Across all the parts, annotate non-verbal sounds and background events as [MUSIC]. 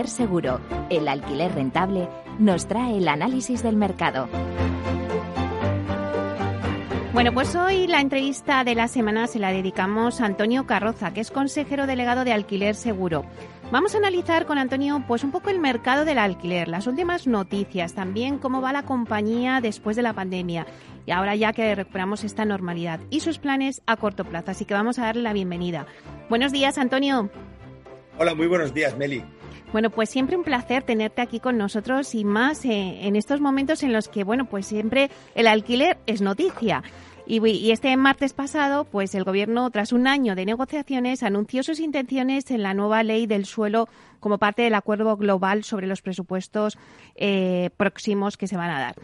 Alquiler Seguro, el alquiler rentable, nos trae el análisis del mercado. Bueno, pues hoy la entrevista de la semana se la dedicamos a Antonio Carroza, que es consejero delegado de Alquiler Seguro. Vamos a analizar con Antonio pues un poco el mercado del alquiler, las últimas noticias, también cómo va la compañía después de la pandemia y ahora ya que recuperamos esta normalidad y sus planes a corto plazo. Así que vamos a darle la bienvenida. Buenos días, Antonio. Hola, muy buenos días, Meli. Bueno, pues siempre un placer tenerte aquí con nosotros y más eh, en estos momentos en los que, bueno, pues siempre el alquiler es noticia. Y, este martes pasado, pues el Gobierno, tras un año de negociaciones, anunció sus intenciones en la nueva ley del suelo como parte del acuerdo global sobre los presupuestos eh, próximos que se van a dar.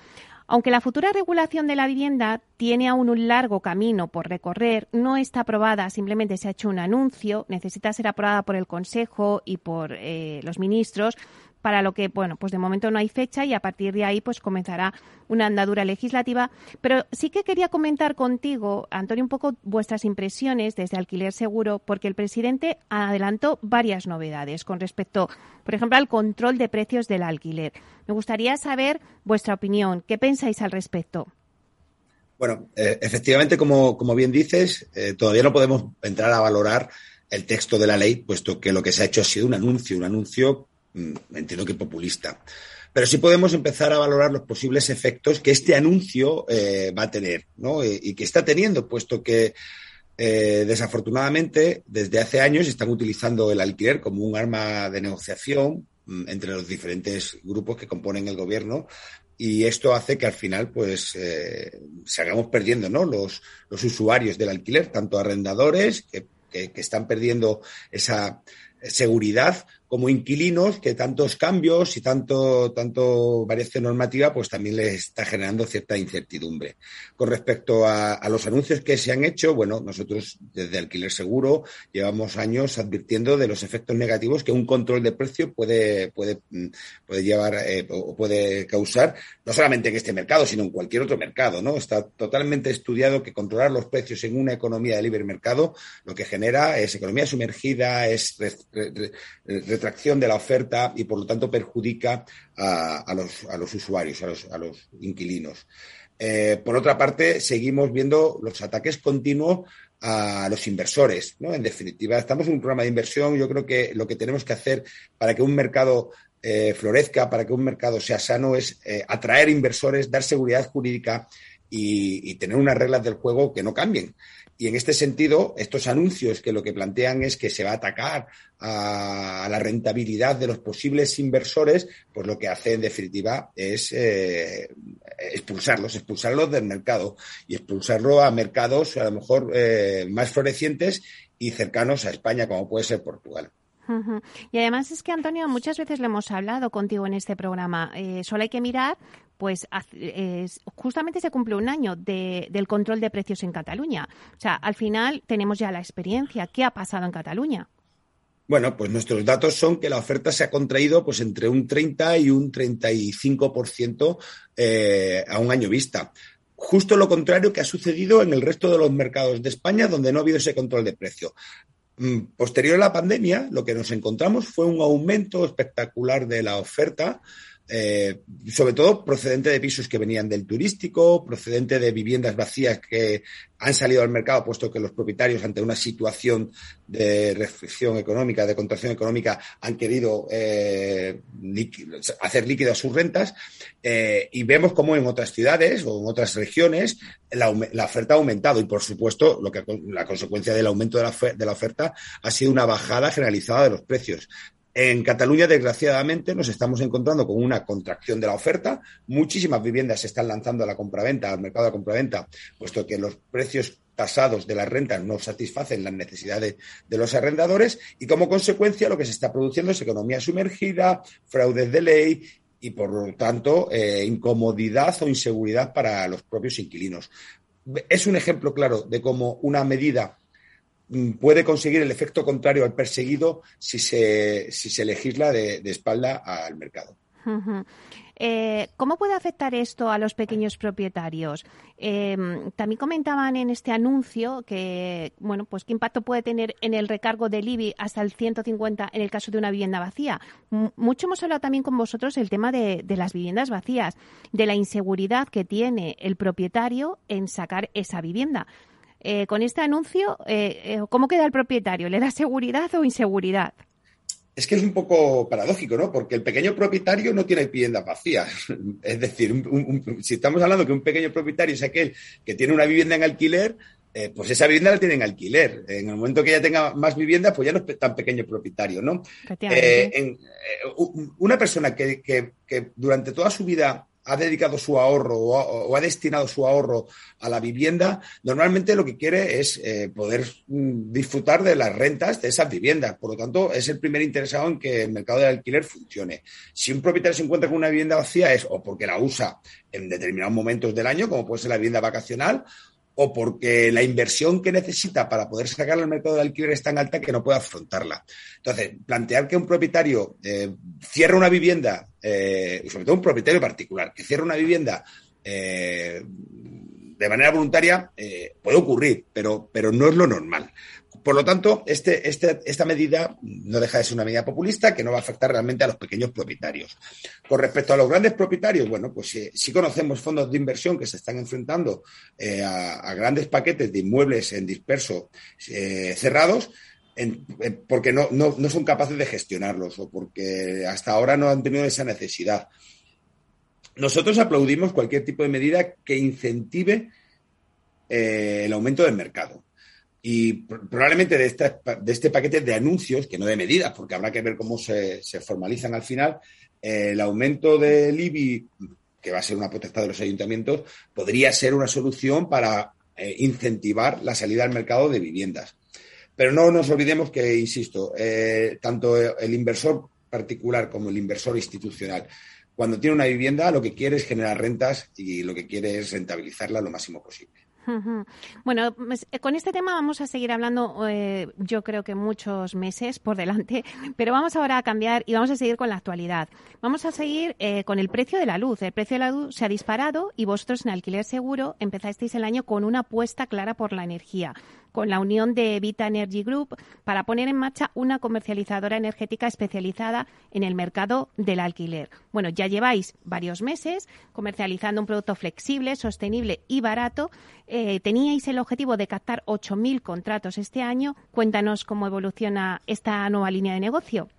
Aunque la futura regulación de la vivienda tiene aún un largo camino por recorrer, no está aprobada, simplemente se ha hecho un anuncio, necesita ser aprobada por el Consejo y por eh, los ministros para lo que, bueno, pues de momento no hay fecha y a partir de ahí pues comenzará una andadura legislativa. Pero sí que quería comentar contigo, Antonio, un poco vuestras impresiones desde Alquiler Seguro, porque el presidente adelantó varias novedades con respecto, por ejemplo, al control de precios del alquiler. Me gustaría saber vuestra opinión. ¿Qué pensáis al respecto? Bueno, eh, efectivamente, como, como, bien dices, eh, todavía no podemos entrar a valorar el texto de la ley, puesto que lo que se ha hecho ha sido un anuncio, un anuncio entiendo que populista. Pero sí podemos empezar a valorar los posibles efectos que este anuncio eh, va a tener, ¿no? Y, que está teniendo, puesto que eh, desafortunadamente desde hace años están utilizando el alquiler como un arma de negociación mm, entre los diferentes grupos que componen el gobierno y esto hace que al final pues eh, se hagamos perdiendo ¿no? los, usuarios del alquiler, tanto arrendadores que están perdiendo esa seguridad como inquilinos que tantos cambios y tanto, tanto variación normativa pues también les está generando cierta incertidumbre. Con respecto a, los anuncios que se han hecho, bueno, nosotros desde Alquiler Seguro llevamos años advirtiendo de los efectos negativos que un control de precio puede, puede, puede llevar eh, o puede causar, no solamente en este mercado, sino en cualquier otro mercado, ¿no? Está totalmente estudiado que controlar los precios en una economía de libre mercado lo que genera es economía sumergida, es retracción de la oferta y por lo tanto perjudica a, los, usuarios, a los, inquilinos. Eh, por otra parte, seguimos viendo los ataques continuos a los inversores. ¿no? En definitiva, estamos en un programa de inversión. Yo creo que lo que tenemos que hacer para que un mercado eh, florezca, para que un mercado sea sano, es eh, atraer inversores, dar seguridad jurídica y, tener unas reglas del juego que no cambien. Y en este sentido, estos anuncios que lo que plantean es que se va a atacar a, la rentabilidad de los posibles inversores, pues lo que hace en definitiva es eh, expulsarlos, expulsarlos del mercado y expulsarlo a mercados a lo mejor eh, más florecientes y cercanos a España, como puede ser Portugal. Y además es que, Antonio, muchas veces lo hemos hablado contigo en este programa. Eh, solo hay que mirar, pues justamente se cumple un año del control de precios en Cataluña. O sea, al final tenemos ya la experiencia. ¿Qué ha pasado en Cataluña? Bueno, pues nuestros datos son que la oferta se ha contraído pues entre un 30 y un 35% eh, a un año vista. Justo lo contrario que ha sucedido en el resto de los mercados de España, donde no ha habido ese control de precio. Mm, posterior a la pandemia, lo que nos encontramos fue un aumento espectacular de la oferta, eh, sobre todo procedente de pisos que venían del turístico, procedente de viviendas vacías que han salido al mercado, puesto que los propietarios, ante una situación de restricción económica, de contracción económica, han querido eh, hacer líquidas sus rentas. Eh, y vemos cómo en otras ciudades o en otras regiones la, oferta ha aumentado. Y, por supuesto, lo que, la consecuencia del aumento de la oferta ha sido una bajada generalizada de los precios. En Cataluña, desgraciadamente, nos estamos encontrando con una contracción de la oferta. Muchísimas viviendas se están lanzando a la compraventa, al mercado de compraventa, puesto que los precios tasados de las rentas no satisfacen las necesidades de los arrendadores y como consecuencia lo que se está produciendo es economía sumergida, fraudes de ley y por lo tanto eh, incomodidad o inseguridad para los propios inquilinos. Es un ejemplo claro de cómo una medida puede conseguir el efecto contrario al perseguido si se, si se legisla de, espalda al mercado. Eh, ¿Cómo puede afectar esto a los pequeños propietarios? Em, también comentaban en este anuncio que, bueno, pues qué impacto puede tener en el recargo del IBI hasta el 150 en el caso de una vivienda vacía. mucho hemos hablado también con vosotros el tema de, las viviendas vacías, de la inseguridad que tiene el propietario en sacar esa vivienda. Eh, con este anuncio, eh, ¿cómo queda el propietario? ¿Le da seguridad o inseguridad? es que es un poco paradójico, ¿no? Porque el pequeño propietario no tiene vivienda vacía. [LAUGHS] Es decir, si estamos hablando que un pequeño propietario es aquel que tiene una vivienda en alquiler, eh, pues esa vivienda la tiene en alquiler. En el momento que ya tenga más vivienda, pues ya no es tan pequeño propietario, ¿no? Eh, eh, una persona que, que durante toda su vida ha dedicado su ahorro o ha, destinado su ahorro a la vivienda, normalmente lo que quiere es eh, poder mm, disfrutar de las rentas de esas viviendas. Por lo tanto, es el primer interesado en que el mercado del alquiler funcione. Si un propietario se encuentra con una vivienda vacía es o porque la usa en determinados momentos del año, como puede ser la vivienda vacacional, o porque la inversión que necesita para poder sacarla al mercado de alquiler es tan alta que no puede afrontarla. Entonces, plantear que un propietario eh, cierre una vivienda, eh, sobre todo un propietario particular, que cierre una vivienda eh, de manera voluntaria, puede ocurrir, pero, pero no es lo normal. Por lo tanto, este, este, esta medida no deja de ser una medida populista que no va a afectar realmente a los pequeños propietarios. Con respecto a los grandes propietarios, bueno, pues eh, sí conocemos fondos de inversión que se están enfrentando eh, a, grandes paquetes de inmuebles en disperso eh, cerrados, porque no, no, son capaces de gestionarlos o porque hasta ahora no han tenido esa necesidad. Nosotros aplaudimos cualquier tipo de medida que incentive el aumento del mercado. Y probablemente de este, paquete de anuncios, que no de medidas, porque habrá que ver cómo se, formalizan al final, eh, el aumento del IBI, que va a ser una potestad de los ayuntamientos, podría ser una solución para eh, incentivar la salida al mercado de viviendas. Pero no nos olvidemos que, insisto, eh, tanto el inversor particular como el inversor institucional, cuando tiene una vivienda, lo que quiere es generar rentas y lo que quiere es rentabilizarla lo máximo posible. Bueno, pues, eh, con este tema vamos a seguir hablando, eh, yo creo que muchos meses por delante, [LAUGHS] pero vamos ahora a cambiar y vamos a seguir con la actualidad. Vamos a seguir eh, con el precio de la luz. El precio de la luz se ha disparado y vosotros en Alquiler Seguro empezasteis el año con una apuesta clara por la energía con la unión de Vita Energy Group para poner en marcha una comercializadora energética especializada en el mercado del alquiler. Bueno, ya lleváis varios meses comercializando un producto flexible, sostenible y barato. Eh, teníais el objetivo de captar 8.000 contratos este año. Cuéntanos cómo evoluciona esta nueva línea de negocio.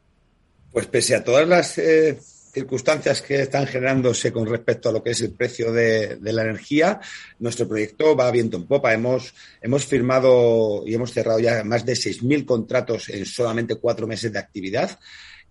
Pues pese a todas las eh, circunstancias que están generándose con respecto a lo que es el precio de, la energía, nuestro proyecto va viento en popa. Hemos, hemos firmado y hemos cerrado ya más de 6.000 contratos en solamente cuatro meses de actividad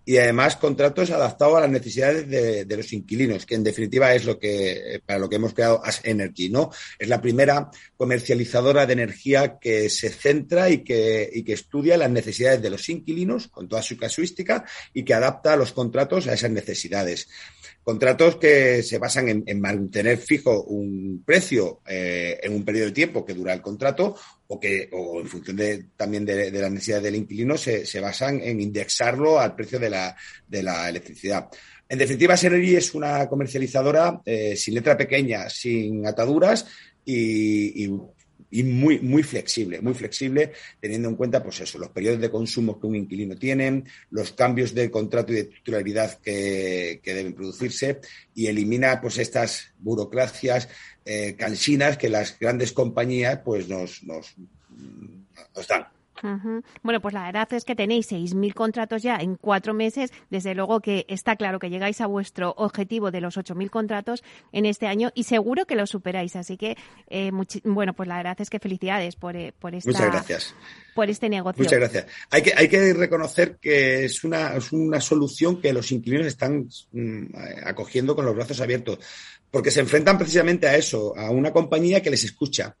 y además contratos adaptados a las necesidades de, los inquilinos, que en definitiva es lo que para lo que hemos creado As Energy, ¿no? Es la primera comercializadora de energía que se centra y que, y que estudia las necesidades de los inquilinos con toda su casuística y que adapta los contratos a esas necesidades. Contratos que se basan en, mantener fijo un precio eh, en un periodo de tiempo que dura el contrato o que, o en función de, también de, de las necesidades del inquilino, se, basan en indexarlo al precio de la, de la electricidad. En definitiva, Senergy es una comercializadora eh, sin letra pequeña, sin ataduras y y muy, muy flexible, muy flexible, teniendo en cuenta, pues eso, los periodos de consumo que un inquilino tiene, los cambios de contrato y de titularidad que, deben producirse y elimina, pues, estas burocracias eh, cansinas que las grandes compañías, pues, nos, nos, nos dan. Bueno, pues la verdad es que tenéis 6.000 contratos ya en cuatro meses. Desde luego que está claro que llegáis a vuestro objetivo de los 8.000 contratos en este año y seguro que lo superáis. Así que, eh, bueno, pues la verdad es que felicidades por, eh, por, esta, Muchas gracias. por este negocio. Muchas gracias. Hay que, hay que reconocer que es una, es una solución que los inquilinos están mm, acogiendo con los brazos abiertos porque se enfrentan precisamente a eso, a una compañía que les escucha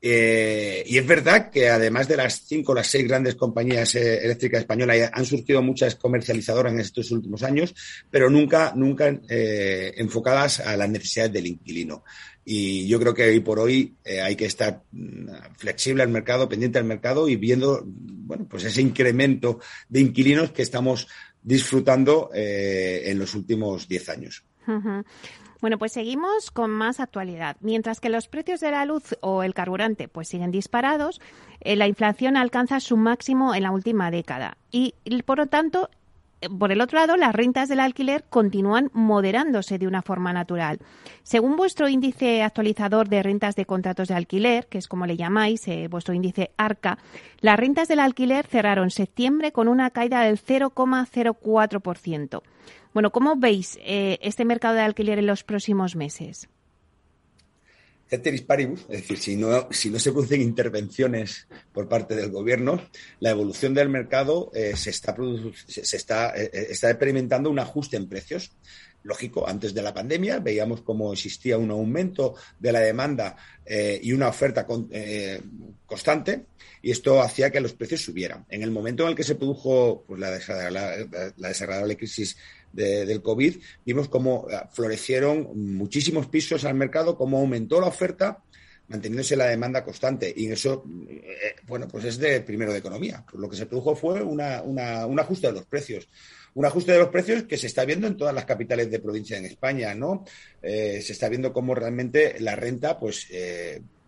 Eh, y es verdad que además de las cinco o las seis grandes compañías eh, eléctricas españolas, han surgido muchas comercializadoras en estos últimos años, pero nunca, nunca eh, enfocadas a las necesidades del inquilino. Y yo creo que hoy por hoy hay que estar mm, flexible al mercado, pendiente al mercado y viendo, bueno, pues ese incremento de inquilinos que estamos disfrutando en los últimos diez años. Bueno, pues seguimos con más actualidad. Mientras que los precios de la luz o el carburante pues siguen disparados, eh, la inflación alcanza su máximo en la última década y, por lo tanto, eh, por el otro lado, las rentas del alquiler continúan moderándose de una forma natural. Según vuestro índice actualizador de rentas de contratos de alquiler, que es como le llamáis, eh, vuestro índice ARCA, las rentas del alquiler cerraron septiembre con una caída del 0,04%. Bueno, ¿cómo veis eh, este mercado de alquiler en los próximos meses? Ceteris paribus, es decir, si no, si no se producen intervenciones por parte del gobierno, la evolución del mercado eh, se, está, se eh, está experimentando un ajuste en precios. Lógico, antes de la pandemia veíamos cómo existía un aumento de la demanda y una oferta constante y esto hacía que los precios subieran. En el momento en el que se produjo pues, la, la desagradable crisis del COVID, vimos cómo eh, florecieron muchísimos pisos al mercado, cómo aumentó la oferta, manteniéndose la demanda constante. Y eso, eh, bueno, pues es de primero de economía. Pues lo que se produjo fue una, un ajuste de los precios. Un ajuste de los precios que se está viendo en todas las capitales de provincia en España, ¿no? Eh, se está viendo cómo realmente la renta, pues,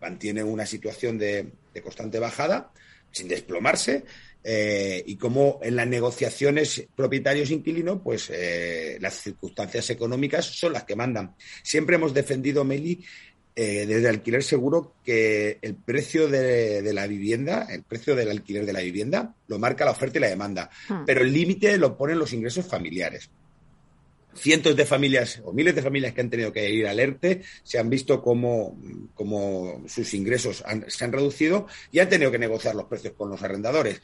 mantiene una situación de, de constante bajada, sin desplomarse, eh, y como en las negociaciones propietarios-inquilino, pues eh, las circunstancias económicas son las que mandan. Siempre hemos defendido, Meli, eh, desde alquiler seguro, que el precio de, la vivienda, el precio del alquiler de la vivienda, lo marca la oferta y la demanda, hmm. pero el límite lo ponen los ingresos familiares cientos de familias o miles de familias que han tenido que ir al ERTE se han visto como, sus ingresos se han reducido y han tenido que negociar los precios con los arrendadores.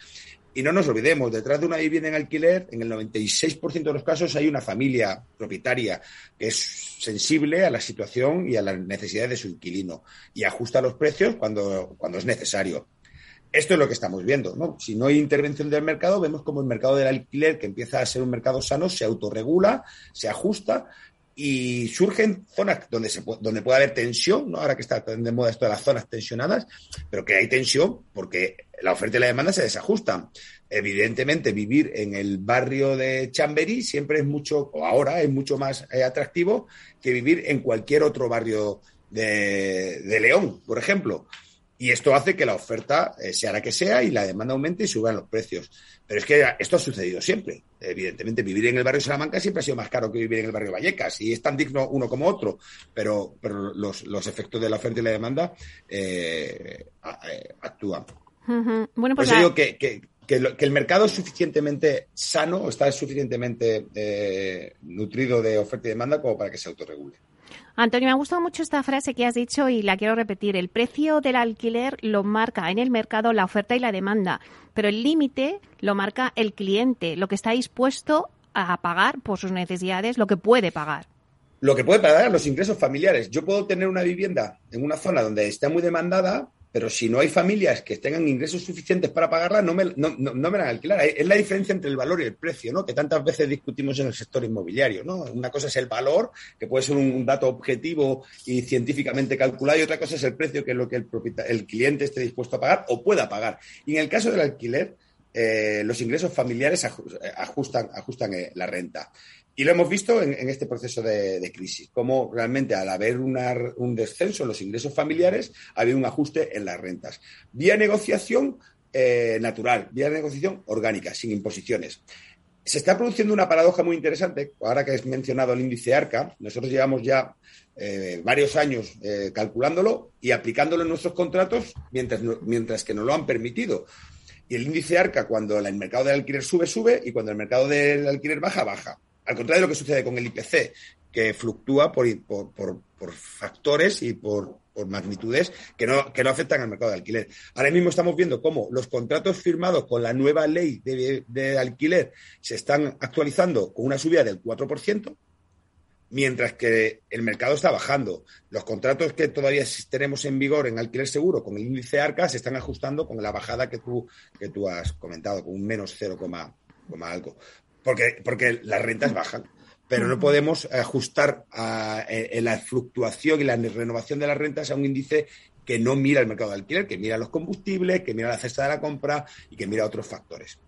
Y no nos olvidemos, detrás de una vivienda en alquiler, en el 96% de los casos hay una familia propietaria que es sensible a la situación y a las necesidades de su inquilino y ajusta los precios cuando, cuando es necesario. Esto es lo que estamos viendo, ¿no? Si no hay intervención del mercado, vemos como el mercado del alquiler, que empieza a ser un mercado sano, se autorregula, se ajusta y surgen zonas donde, se puede, donde puede haber tensión, ¿no? ahora que está de moda esto de las zonas tensionadas, pero que hay tensión porque la oferta y la demanda se desajustan. Evidentemente, vivir en el barrio de Chamberí siempre es mucho, o ahora es mucho más eh, atractivo que vivir en cualquier otro barrio de, de León, por ejemplo. Y esto hace que la oferta eh, sea la que sea y la demanda aumente y suban los precios. Pero es que esto ha sucedido siempre. Evidentemente, vivir en el barrio Salamanca siempre ha sido más caro que vivir en el barrio Vallecas y es tan digno uno como otro. Pero, pero los, los efectos de la oferta y la demanda eh, eh, actúan. Bueno, pues digo que, que, que, el mercado es suficientemente sano, está suficientemente nutrido de oferta y demanda como para que se autorregule. Antonio, me ha gustado mucho esta frase que has dicho y la quiero repetir. El precio del alquiler lo marca en el mercado la oferta y la demanda, pero el límite lo marca el cliente, lo que está dispuesto a pagar por sus necesidades, lo que puede pagar. Lo que puede pagar los ingresos familiares. Yo puedo tener una vivienda en una zona donde está muy demandada, pero si no hay familias que tengan ingresos suficientes para pagarla, no me, no, no, me la alquilar. Es la diferencia entre el valor y el precio, ¿no? Que tantas veces discutimos en el sector inmobiliario, ¿no? Una cosa es el valor, que puede ser un, dato objetivo y científicamente calculado, y otra cosa es el precio, que es lo que el, el cliente esté dispuesto a pagar o pueda pagar. Y en el caso del alquiler, eh, los ingresos familiares ajustan, ajustan eh, la renta. Y lo hemos visto en, este proceso de, crisis, cómo realmente al haber un descenso en los ingresos familiares, ha habido un ajuste en las rentas. Vía negociación eh, natural, vía negociación orgánica, sin imposiciones. Se está produciendo una paradoja muy interesante, ahora que has mencionado el índice ARCA, nosotros llevamos ya eh, varios años eh, calculándolo y aplicándolo en nuestros contratos mientras, mientras que nos lo han permitido. Y el índice ARCA, cuando el mercado del alquiler sube, sube, y cuando el mercado del alquiler baja, baja. Al contrario de lo que sucede con el IPC, que fluctúa por, factores y por, magnitudes que no, que no afectan al mercado de alquiler. Ahora mismo estamos viendo cómo los contratos firmados con la nueva ley de, alquiler se están actualizando con una subida del 4%, mientras que el mercado está bajando. Los contratos que todavía tenemos en vigor en alquiler seguro con el índice ARCA se están ajustando con la bajada que tú, que tú has comentado, con un menos 0, algo. Porque, porque las rentas bajan. Pero no podemos ajustar a, la fluctuación y la renovación de las rentas a un índice que no mira el mercado de alquiler, que mira los combustibles, que mira la cesta de la compra y que mira otros factores.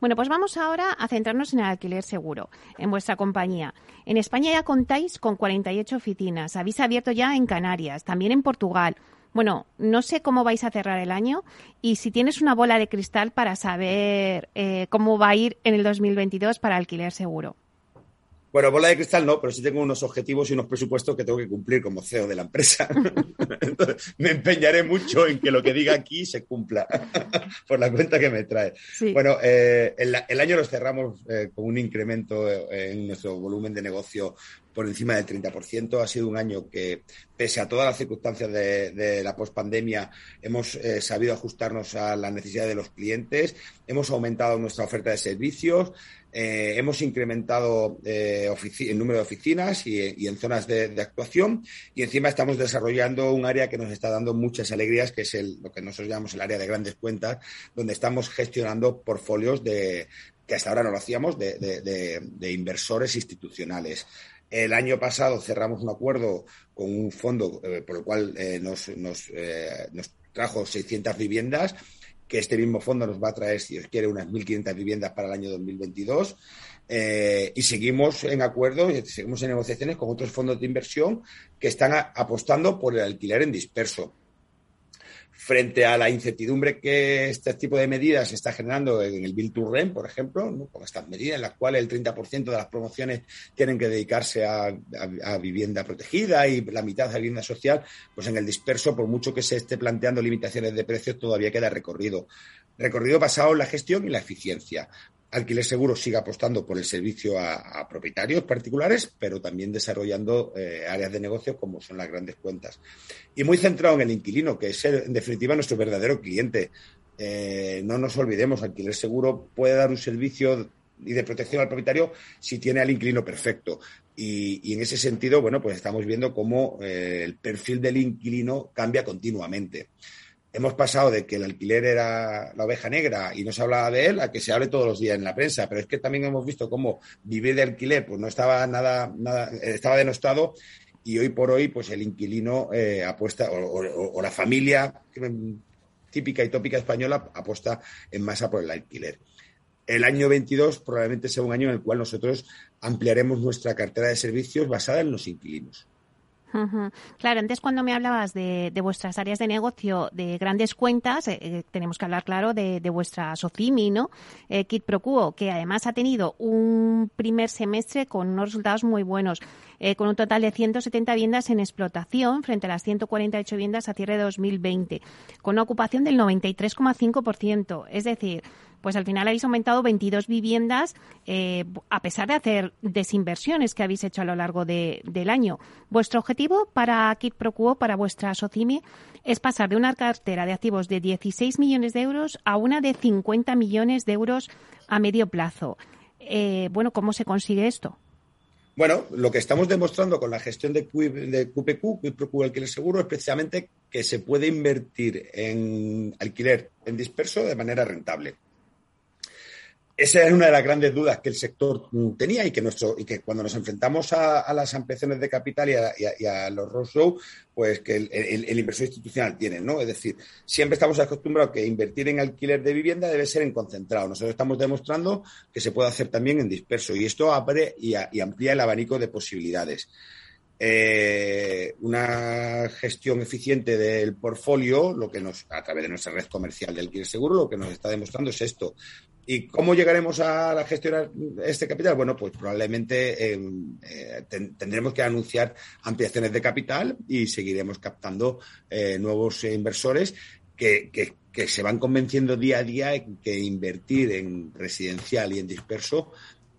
Bueno, pues vamos ahora a centrarnos en el alquiler seguro, en vuestra compañía. En España ya contáis con 48 oficinas, habéis abierto ya en Canarias, también en Portugal. Bueno, no sé cómo vais a cerrar el año y si tienes una bola de cristal para saber eh, cómo va a ir en el 2022 para alquiler seguro. Bueno, bola de cristal no, pero sí tengo unos objetivos y unos presupuestos que tengo que cumplir como CEO de la empresa. [LAUGHS] Entonces, me empeñaré mucho en que lo que diga aquí se cumpla [LAUGHS] por la cuenta que me trae. Bueno, eh, el, año lo cerramos eh, con un incremento eh, en nuestro volumen de negocio por encima del 30%. Ha sido un año que, pese a todas las circunstancias de, la pospandemia, hemos sabido ajustarnos a las necesidades de los clientes, hemos aumentado nuestra oferta de servicios, eh, hemos incrementado eh, el número de oficinas y, en zonas de, actuación y encima estamos desarrollando un área que nos está dando muchas alegrías, que es lo que nosotros llamamos el área de grandes cuentas, donde estamos gestionando portfolios de, que hasta ahora no lo hacíamos, de, inversores institucionales. El año pasado cerramos un acuerdo con un fondo eh, por el cual nos, nos, nos trajo 600 viviendas que este mismo fondo nos va a traer, si os quiere, unas 1.500 viviendas para el año 2022. Eh, y seguimos en acuerdo, seguimos en negociaciones con otros fondos de inversión que están apostando por el alquiler en disperso frente a la incertidumbre que este tipo de medidas está generando en el Bill to Rent, por ejemplo, con estas medidas en las cuales el 30% de las promociones tienen que dedicarse a, vivienda protegida y la mitad a vivienda social, pues en el disperso, por mucho que se esté planteando limitaciones de precios, todavía queda recorrido. Recorrido basado en la gestión y la eficiencia. Alquiler Seguro sigue apostando por el servicio a, propietarios particulares, pero también desarrollando eh, áreas de negocio como son las grandes cuentas. Y muy centrado en el inquilino, que es en definitiva nuestro verdadero cliente. Eh, no nos olvidemos, Alquiler Seguro puede dar un servicio y de protección al propietario si tiene al inquilino perfecto. Y, en ese sentido, bueno, pues estamos viendo cómo eh, el perfil del inquilino cambia continuamente hemos pasado de que el alquiler era la oveja negra y no se hablaba de él a que se hable todos los días en la prensa. Pero es que también hemos visto cómo vivir de alquiler pues no estaba nada, nada estaba denostado y hoy por hoy pues el inquilino eh, apuesta o, la familia típica y tópica española apuesta en masa por el alquiler. El año 22 probablemente sea un año en el cual nosotros ampliaremos nuestra cartera de servicios basada en los inquilinos. Claro, antes cuando me hablabas de, vuestras áreas de negocio de grandes cuentas, eh, eh, tenemos que hablar, claro, de, vuestra Socimi, ¿no? Eh, Kit Procuo, que además ha tenido un primer semestre con unos resultados muy buenos, con un total de 170 viviendas en explotación frente a las 148 viviendas a cierre de 2020, con una ocupación del 93,5%. Es decir, pues al final habéis aumentado 22 viviendas eh, a pesar de hacer desinversiones que habéis hecho a lo largo del año. Vuestro objetivo para Kit Procuo, para vuestra SOCIMI, es pasar de una cartera de activos de 16 millones de euros a una de 50 millones de euros a medio plazo. Eh, bueno, ¿cómo se consigue esto? Bueno, lo que estamos demostrando con la gestión de, de QPQ, Quid Pro Alquiler Seguro, es precisamente que se puede invertir en alquiler en disperso de manera rentable esa es una de las grandes dudas que el sector tenía y que nuestro y que cuando nos enfrentamos a, las ampliaciones de capital y a, los roadshow, pues que el, inversor institucional tiene, ¿no? Es decir, siempre estamos acostumbrados que invertir en alquiler de vivienda debe ser en concentrado. Nosotros estamos demostrando que se puede hacer también en disperso y esto abre y, amplía el abanico de posibilidades. Eh, una gestión eficiente del portfolio, lo que nos, a través de nuestra red comercial del alquiler seguro, lo que nos está demostrando es esto, ¿Y cómo llegaremos a gestionar este capital? Bueno, pues probablemente eh, eh, tendremos que anunciar ampliaciones de capital y seguiremos captando eh, nuevos inversores que, se van convenciendo día a día que invertir en residencial y en disperso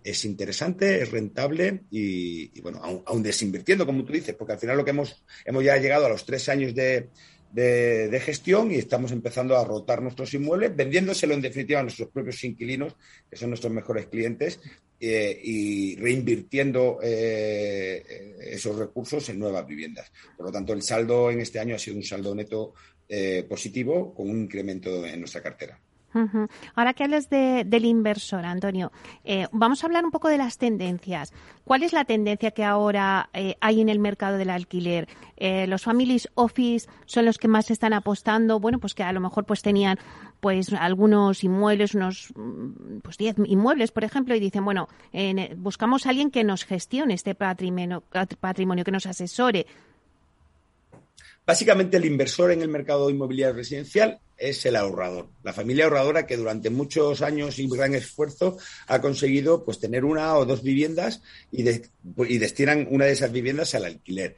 es interesante, es rentable y, bueno, aún, desinvirtiendo, como tú dices, porque al final lo que hemos, hemos ya llegado a los tres años de, de, gestión y estamos empezando a rotar nuestros inmuebles, vendiéndoselo en definitiva a nuestros propios inquilinos, que son nuestros mejores clientes, eh, y reinvirtiendo eh, esos recursos en nuevas viviendas. Por lo tanto, el saldo en este año ha sido un saldo neto positivo con un incremento en nuestra cartera. Ahora que hablas del inversor, Antonio, eh, vamos a hablar un poco de las tendencias. ¿Cuál es la tendencia que ahora eh, hay en el mercado del alquiler? Eh, los families office son los que más están apostando, bueno, pues que a lo mejor pues tenían pues algunos inmuebles, unos mm, pues 10 inmuebles, por ejemplo, y dicen, bueno, buscamos a alguien que nos gestione este patrimonio, patrimonio, que nos asesore. Básicamente el inversor en el mercado inmobiliario residencial es el ahorrador, la familia ahorradora que durante muchos años y gran esfuerzo ha conseguido pues tener una o dos viviendas y, y destinan una de esas viviendas al alquiler.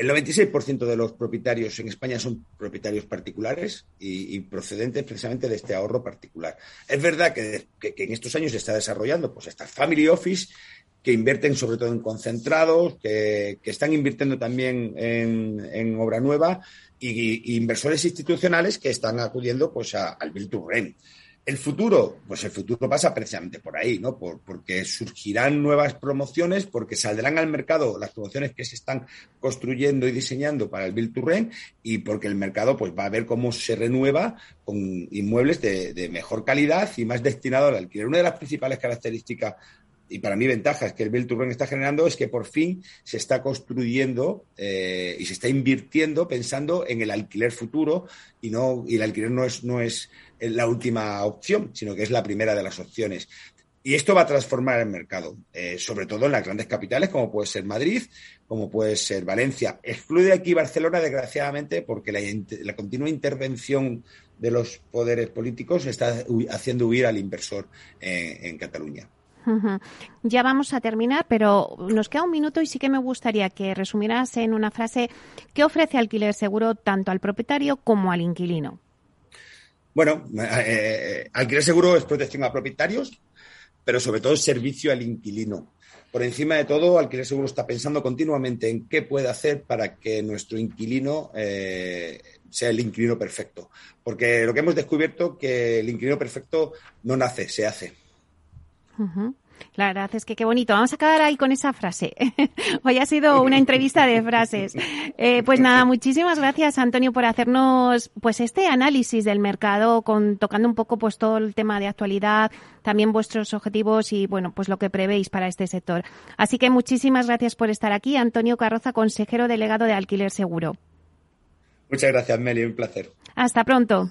El 96% de los propietarios en España son propietarios particulares y, procedentes precisamente de este ahorro particular. Es verdad que, en estos años se está desarrollando pues esta family office que invierten sobre todo en concentrados, que, están invirtiendo también en, obra nueva y, inversores institucionales que están acudiendo pues al Build to Rent. El futuro, pues el futuro pasa precisamente por ahí, ¿no? Por, porque surgirán nuevas promociones, porque saldrán al mercado las promociones que se están construyendo y diseñando para el Build to y porque el mercado pues va a ver cómo se renueva con inmuebles de, de mejor calidad y más destinado al alquiler. Una de las principales características y para mí ventajas que el to está generando es que por fin se está construyendo eh, y se está invirtiendo pensando en el alquiler futuro y no y el alquiler no es no es la última opción, sino que es la primera de las opciones. Y esto va a transformar el mercado, eh, sobre todo en las grandes capitales, como puede ser Madrid, como puede ser Valencia. Excluye aquí Barcelona, desgraciadamente, porque la, continua intervención de los poderes políticos está haciendo huir al inversor en Cataluña. Ya vamos a terminar, pero nos queda un minuto y sí que me gustaría que resumieras en una frase qué ofrece alquiler seguro tanto al propietario como al inquilino. Bueno, eh, eh, alquiler seguro es protección a propietarios, pero sobre todo es servicio al inquilino. Por encima de todo, Alquiler Seguro está pensando continuamente en qué puede hacer para que nuestro inquilino eh, sea el inquilino perfecto. Porque lo que hemos descubierto que el inquilino perfecto no nace, se hace. La verdad es que qué bonito. Vamos a acabar ahí con esa frase. [LAUGHS] Hoy ha sido una entrevista de frases. Eh, pues nada, muchísimas gracias Antonio por hacernos pues este análisis del mercado, con, tocando un poco pues todo el tema de actualidad, también vuestros objetivos y bueno pues lo que prevéis para este sector. Así que muchísimas gracias por estar aquí, Antonio Carroza, consejero delegado de Alquiler Seguro. Muchas gracias, Meli, un placer. Hasta pronto.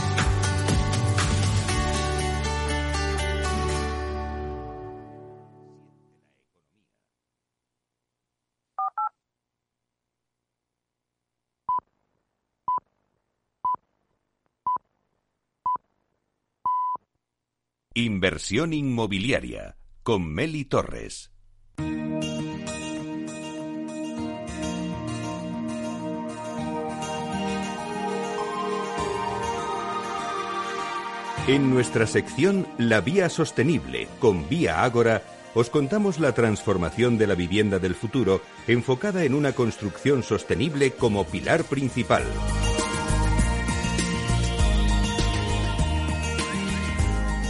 Inversión inmobiliaria con Meli Torres. En nuestra sección La Vía Sostenible con Vía Ágora, os contamos la transformación de la vivienda del futuro enfocada en una construcción sostenible como pilar principal.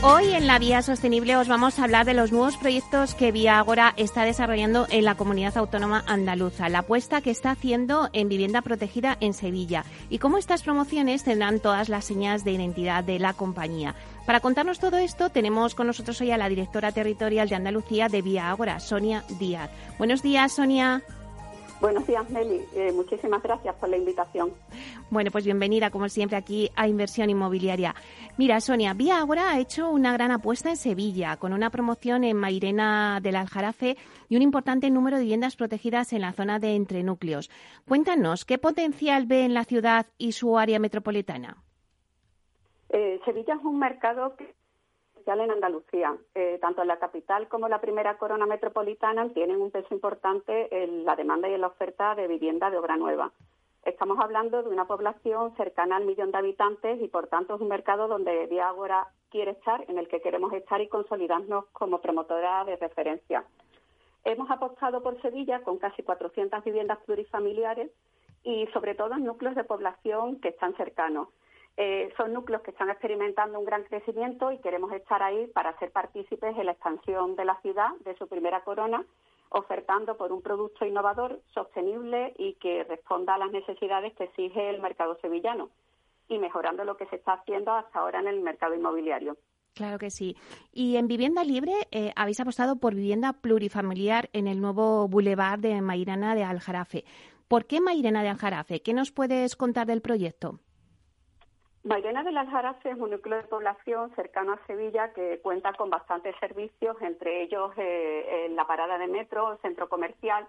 Hoy en la Vía Sostenible os vamos a hablar de los nuevos proyectos que Vía Agora está desarrollando en la comunidad autónoma andaluza, la apuesta que está haciendo en vivienda protegida en Sevilla y cómo estas promociones tendrán todas las señas de identidad de la compañía. Para contarnos todo esto, tenemos con nosotros hoy a la directora territorial de Andalucía de Vía Agora, Sonia Díaz. Buenos días, Sonia. Buenos días, Meli. Eh, muchísimas gracias por la invitación. Bueno, pues bienvenida, como siempre, aquí a Inversión Inmobiliaria. Mira, Sonia, Vía Agora ha hecho una gran apuesta en Sevilla, con una promoción en Mairena del Aljarafe y un importante número de viviendas protegidas en la zona de entrenúcleos. Cuéntanos, ¿qué potencial ve en la ciudad y su área metropolitana? Eh, Sevilla es un mercado que en Andalucía. Eh, tanto la capital como la primera corona metropolitana tienen un peso importante en la demanda y en la oferta de vivienda de obra nueva. Estamos hablando de una población cercana al millón de habitantes y, por tanto, es un mercado donde Diágora quiere estar, en el que queremos estar y consolidarnos como promotora de referencia. Hemos apostado por Sevilla con casi 400 viviendas plurifamiliares y, sobre todo, en núcleos de población que están cercanos. Eh, son núcleos que están experimentando un gran crecimiento y queremos estar ahí para ser partícipes en la expansión de la ciudad, de su primera corona, ofertando por un producto innovador, sostenible y que responda a las necesidades que exige el mercado sevillano y mejorando lo que se está haciendo hasta ahora en el mercado inmobiliario. Claro que sí. Y en vivienda libre eh, habéis apostado por vivienda plurifamiliar en el nuevo bulevar de Mairena de Aljarafe. ¿Por qué Mairena de Aljarafe? ¿Qué nos puedes contar del proyecto? Mairena del Aljarafe es un núcleo de población cercano a Sevilla que cuenta con bastantes servicios, entre ellos eh, la parada de metro, el centro comercial,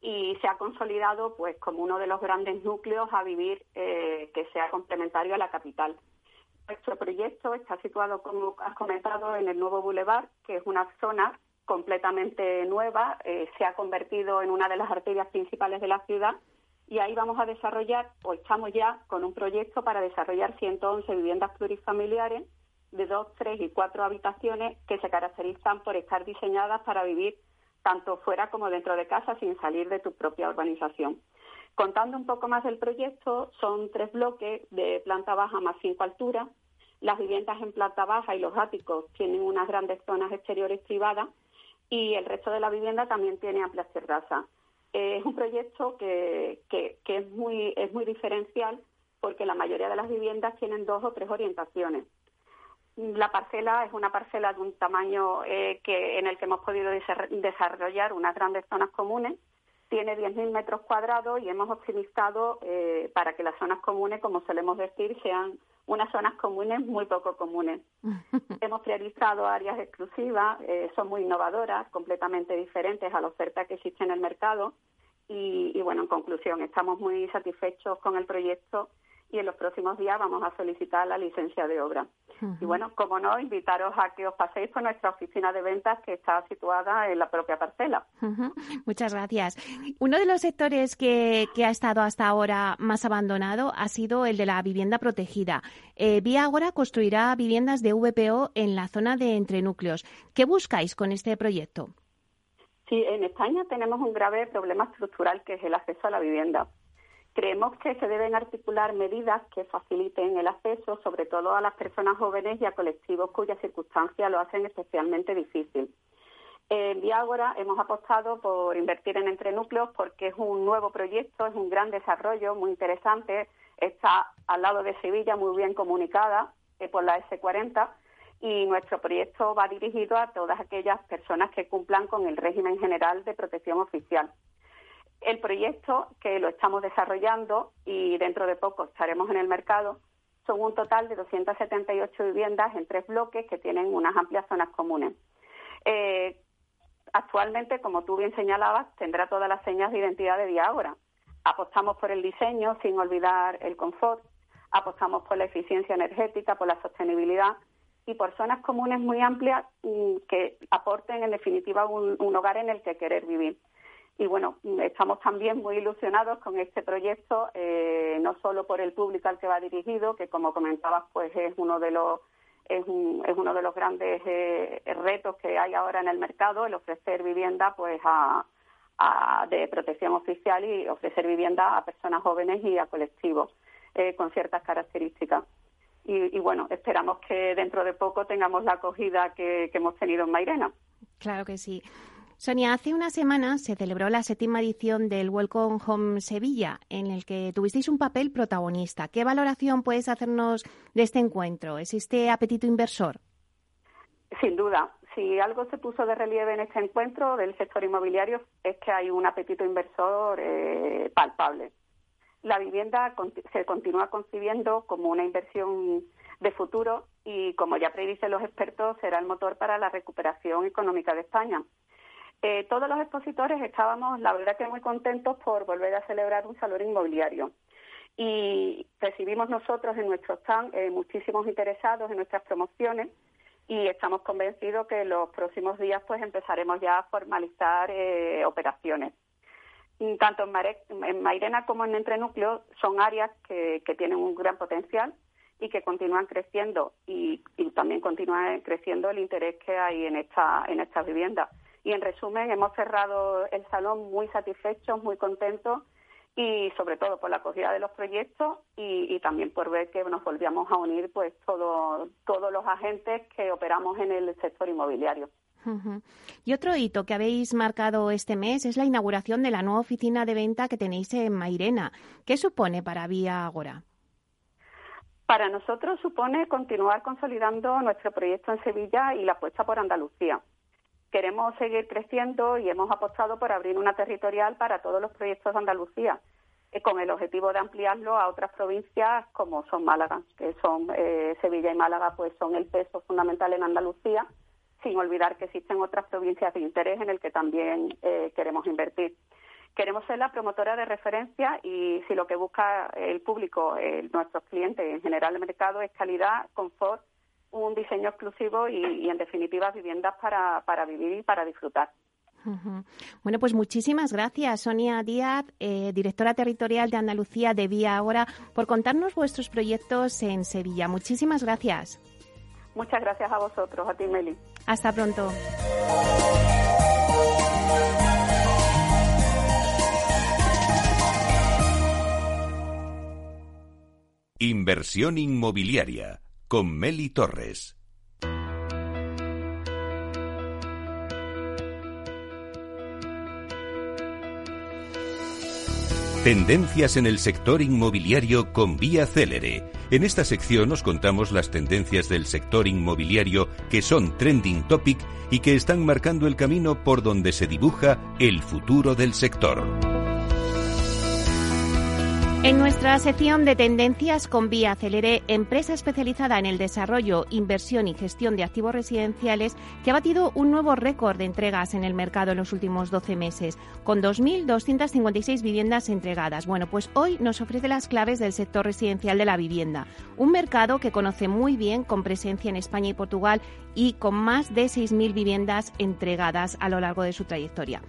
y se ha consolidado pues como uno de los grandes núcleos a vivir eh, que sea complementario a la capital. Nuestro proyecto está situado, como has comentado, en el nuevo Boulevard, que es una zona completamente nueva, eh, se ha convertido en una de las arterias principales de la ciudad y ahí vamos a desarrollar, o estamos ya con un proyecto para desarrollar 111 viviendas plurifamiliares de dos, tres y cuatro habitaciones que se caracterizan por estar diseñadas para vivir tanto fuera como dentro de casa sin salir de tu propia urbanización. Contando un poco más del proyecto, son tres bloques de planta baja más cinco alturas. Las viviendas en planta baja y los áticos tienen unas grandes zonas exteriores privadas y el resto de la vivienda también tiene amplias terrazas es un proyecto que, que, es, muy, es muy diferencial porque la mayoría de las viviendas tienen dos o tres orientaciones. La parcela es una parcela de un tamaño eh, que, en el que hemos podido desarrollar unas grandes zonas comunes. Tiene 10.000 metros cuadrados y hemos optimizado eh, para que las zonas comunes, como solemos decir, sean unas zonas comunes muy poco comunes. [LAUGHS] hemos priorizado áreas exclusivas, eh, son muy innovadoras, completamente diferentes a la oferta que existe en el mercado. Y, y, bueno, en conclusión, estamos muy satisfechos con el proyecto y en los próximos días vamos a solicitar la licencia de obra. Y bueno, como no, invitaros a que os paséis por nuestra oficina de ventas que está situada en la propia parcela. Muchas gracias. Uno de los sectores que, ha estado hasta ahora más abandonado ha sido el de la vivienda protegida. Eh, Vía Agora construirá viviendas de VPO en la zona de entrenúcleos. ¿Qué buscáis con este proyecto? Sí, en España tenemos un grave problema estructural que es el acceso a la vivienda. Creemos que se deben articular medidas que faciliten el acceso, sobre todo a las personas jóvenes y a colectivos cuyas circunstancias lo hacen especialmente difícil. En Viágora hemos apostado por invertir en entrenúcleos porque es un nuevo proyecto, es un gran desarrollo muy interesante, está al lado de Sevilla, muy bien comunicada eh, por la S40 y nuestro proyecto va dirigido a todas aquellas personas que cumplan con el régimen general de protección oficial. El proyecto, que lo estamos desarrollando y dentro de poco estaremos en el mercado, son un total de 278 viviendas en tres bloques que tienen unas amplias zonas comunes. Eh, actualmente, como tú bien señalabas, tendrá todas las señas de identidad de Diágora. Apostamos por el diseño sin olvidar el confort, apostamos por la eficiencia energética, por la sostenibilidad y por zonas comunes muy amplias mm, que aporten en definitiva un, hogar en el que querer vivir. Y bueno, estamos también muy ilusionados con este proyecto, eh, no solo por el público al que va dirigido, que como comentabas, pues es uno de los es, uno de los grandes eh, retos que hay ahora en el mercado, el ofrecer vivienda pues a, de protección oficial y ofrecer vivienda a personas jóvenes y a colectivos eh, con ciertas características. Y, bueno, esperamos que dentro de poco tengamos la acogida que hemos tenido en Mairena. Claro que sí. Sonia, hace una semana se celebró la séptima edición del Welcome Home Sevilla, en el que tuvisteis un papel protagonista. ¿Qué valoración puedes hacernos de este encuentro? ¿Existe apetito inversor? Sin duda. Si algo se puso de relieve en este encuentro del sector inmobiliario es que hay un apetito inversor eh, palpable. La vivienda se continúa concibiendo como una inversión de futuro y, como ya predicen los expertos, será el motor para la recuperación económica de España. Eh, todos los expositores estábamos, la verdad que muy contentos por volver a celebrar un salón inmobiliario. Y recibimos nosotros en nuestro stand eh, muchísimos interesados en nuestras promociones y estamos convencidos que en los próximos días pues empezaremos ya a formalizar eh, operaciones. Tanto en, Mairena como en Entrenúcleo son áreas que, tienen un gran potencial y que continúan creciendo y, también continúa creciendo el interés que hay en esta en estas viviendas. Y en resumen, hemos cerrado el salón muy satisfechos, muy contentos y sobre todo por la acogida de los proyectos y, también por ver que nos volvíamos a unir pues todos los agentes que operamos en el sector inmobiliario. Y otro hito que habéis marcado este mes es la inauguración de la nueva oficina de venta que tenéis en Mairena. ¿Qué supone para Vía Agora? Para nosotros supone continuar consolidando nuestro proyecto en Sevilla y la apuesta por Andalucía queremos seguir creciendo y hemos apostado por abrir una territorial para todos los proyectos de Andalucía, eh, con el objetivo de ampliarlo a otras provincias como son Málaga, que son eh, Sevilla y Málaga, pues son el peso fundamental en Andalucía, sin olvidar que existen otras provincias de interés en el que también eh, queremos invertir. Queremos ser la promotora de referencia y si lo que busca el público, nuestros clientes, en general el mercado, es calidad, confort un diseño exclusivo y, en definitiva viviendas para, para vivir y para disfrutar. Bueno, pues muchísimas gracias, Sonia Díaz, eh, directora territorial de Andalucía de Vía Ahora, por contarnos vuestros proyectos en Sevilla. Muchísimas gracias. Muchas gracias a vosotros, a ti, Meli. Hasta pronto. Inversión inmobiliaria con Meli Torres. Tendencias en el sector inmobiliario con Vía Célere. En esta sección os contamos las tendencias del sector inmobiliario que son trending topic y que están marcando el camino por donde se dibuja el futuro del sector. En nuestra sección de tendencias con Vía Acelere, empresa especializada en el desarrollo, inversión y gestión de activos residenciales, que ha batido un nuevo récord de entregas en el mercado en los últimos 12 meses, con 2.256 viviendas entregadas. Bueno, pues hoy nos ofrece las claves del sector residencial de la vivienda, un mercado que conoce muy bien con presencia en España y Portugal y con más de 6.000 viviendas entregadas a lo largo de su trayectoria.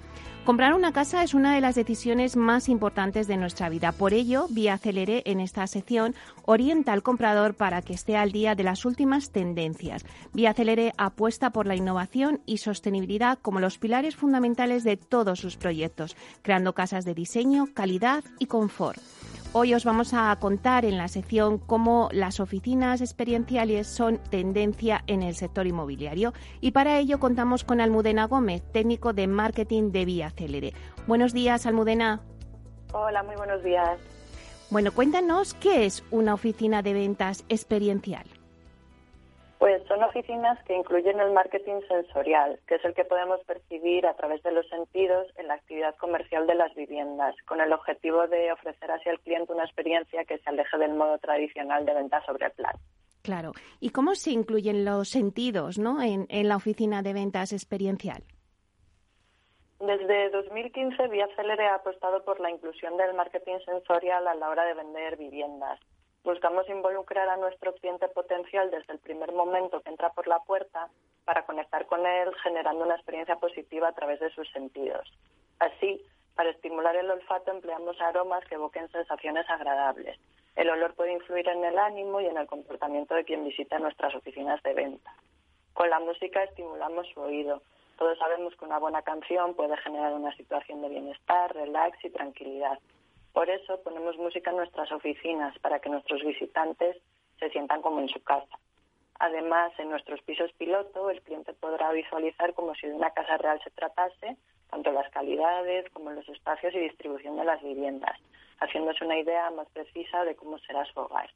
Comprar una casa es una de las decisiones más importantes de nuestra vida. Por ello, Vía Acelere en esta sección orienta al comprador para que esté al día de las últimas tendencias. Vía Acelere apuesta por la innovación y sostenibilidad como los pilares fundamentales de todos sus proyectos, creando casas de diseño, calidad y confort. Hoy os vamos a contar en la sección cómo las oficinas experienciales son tendencia en el sector inmobiliario y para ello contamos con Almudena Gómez, técnico de marketing de Vía Célere. Buenos días, Almudena. Hola, muy buenos días. Bueno, cuéntanos qué es una oficina de ventas experiencial. Pues son oficinas que incluyen el marketing sensorial, que es el que podemos percibir a través de los sentidos en la actividad comercial de las viviendas, con el objetivo de ofrecer así al cliente una experiencia que se aleje del modo tradicional de venta sobre el plan. Claro. ¿Y cómo se incluyen los sentidos ¿no? en, en la oficina de ventas experiencial? Desde 2015, Vía Célere ha apostado por la inclusión del marketing sensorial a la hora de vender viviendas Buscamos involucrar a nuestro cliente potencial desde el primer momento que entra por la puerta para conectar con él generando una experiencia positiva a través de sus sentidos. Así, para estimular el olfato empleamos aromas que evoquen sensaciones agradables. El olor puede influir en el ánimo y en el comportamiento de quien visita nuestras oficinas de venta. Con la música estimulamos su oído. Todos sabemos que una buena canción puede generar una situación de bienestar, relax y tranquilidad. Por eso ponemos música en nuestras oficinas para que nuestros visitantes se sientan como en su casa. Además, en nuestros pisos piloto, el cliente podrá visualizar como si de una casa real se tratase, tanto las calidades como los espacios y distribución de las viviendas, haciéndose una idea más precisa de cómo será su hogar.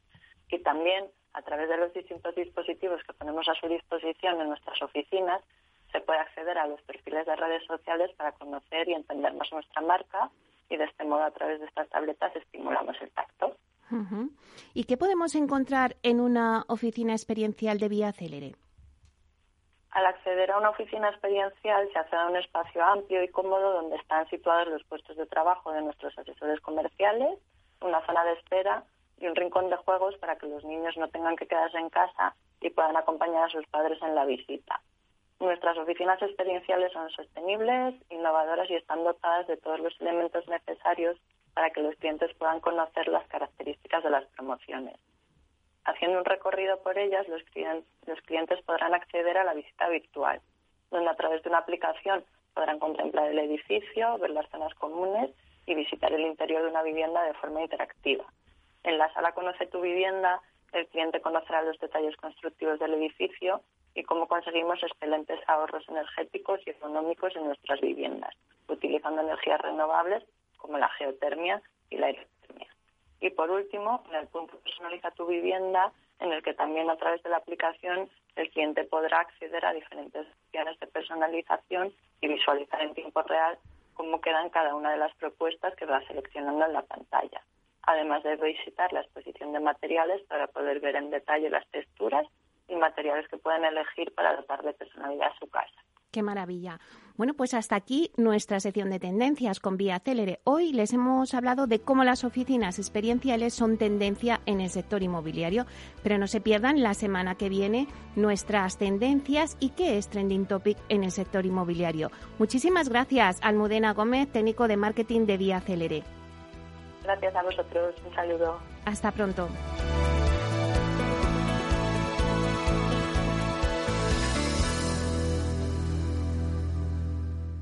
Y también, a través de los distintos dispositivos que ponemos a su disposición en nuestras oficinas, se puede acceder a los perfiles de redes sociales para conocer y entender más nuestra marca y de este modo a través de estas tabletas estimulamos el tacto. ¿Y qué podemos encontrar en una oficina experiencial de vía célere? Al acceder a una oficina experiencial se accede a un espacio amplio y cómodo donde están situados los puestos de trabajo de nuestros asesores comerciales, una zona de espera y un rincón de juegos para que los niños no tengan que quedarse en casa y puedan acompañar a sus padres en la visita. Nuestras oficinas experienciales son sostenibles, innovadoras y están dotadas de todos los elementos necesarios para que los clientes puedan conocer las características de las promociones. Haciendo un recorrido por ellas, los, clientes, podrán acceder a la visita virtual, donde a través de una aplicación podrán contemplar el edificio, ver las zonas comunes y visitar el interior de una vivienda de forma interactiva. En la sala Conoce tu vivienda, el cliente conocerá los detalles constructivos del edificio y cómo conseguimos excelentes ahorros energéticos y económicos en nuestras viviendas, utilizando energías renovables como la geotermia y la aerotermia. Y por último, en el punto Personaliza tu vivienda, en el que también a través de la aplicación el cliente podrá acceder a diferentes opciones de personalización y visualizar en tiempo real cómo quedan cada una de las propuestas que va seleccionando en la pantalla. Además de visitar la exposición de materiales para poder ver en detalle las texturas y materiales que pueden elegir para dotar de personalidad a su casa. Qué maravilla. Bueno, pues hasta aquí nuestra sección de tendencias con Vía Célere. Hoy les hemos hablado de cómo las oficinas experienciales son tendencia en el sector inmobiliario, pero no se pierdan la semana que viene nuestras tendencias y qué es trending topic en el sector inmobiliario. Muchísimas gracias, Almudena Gómez, técnico de marketing de Vía Célere. Gracias a vosotros. Un saludo. Hasta pronto.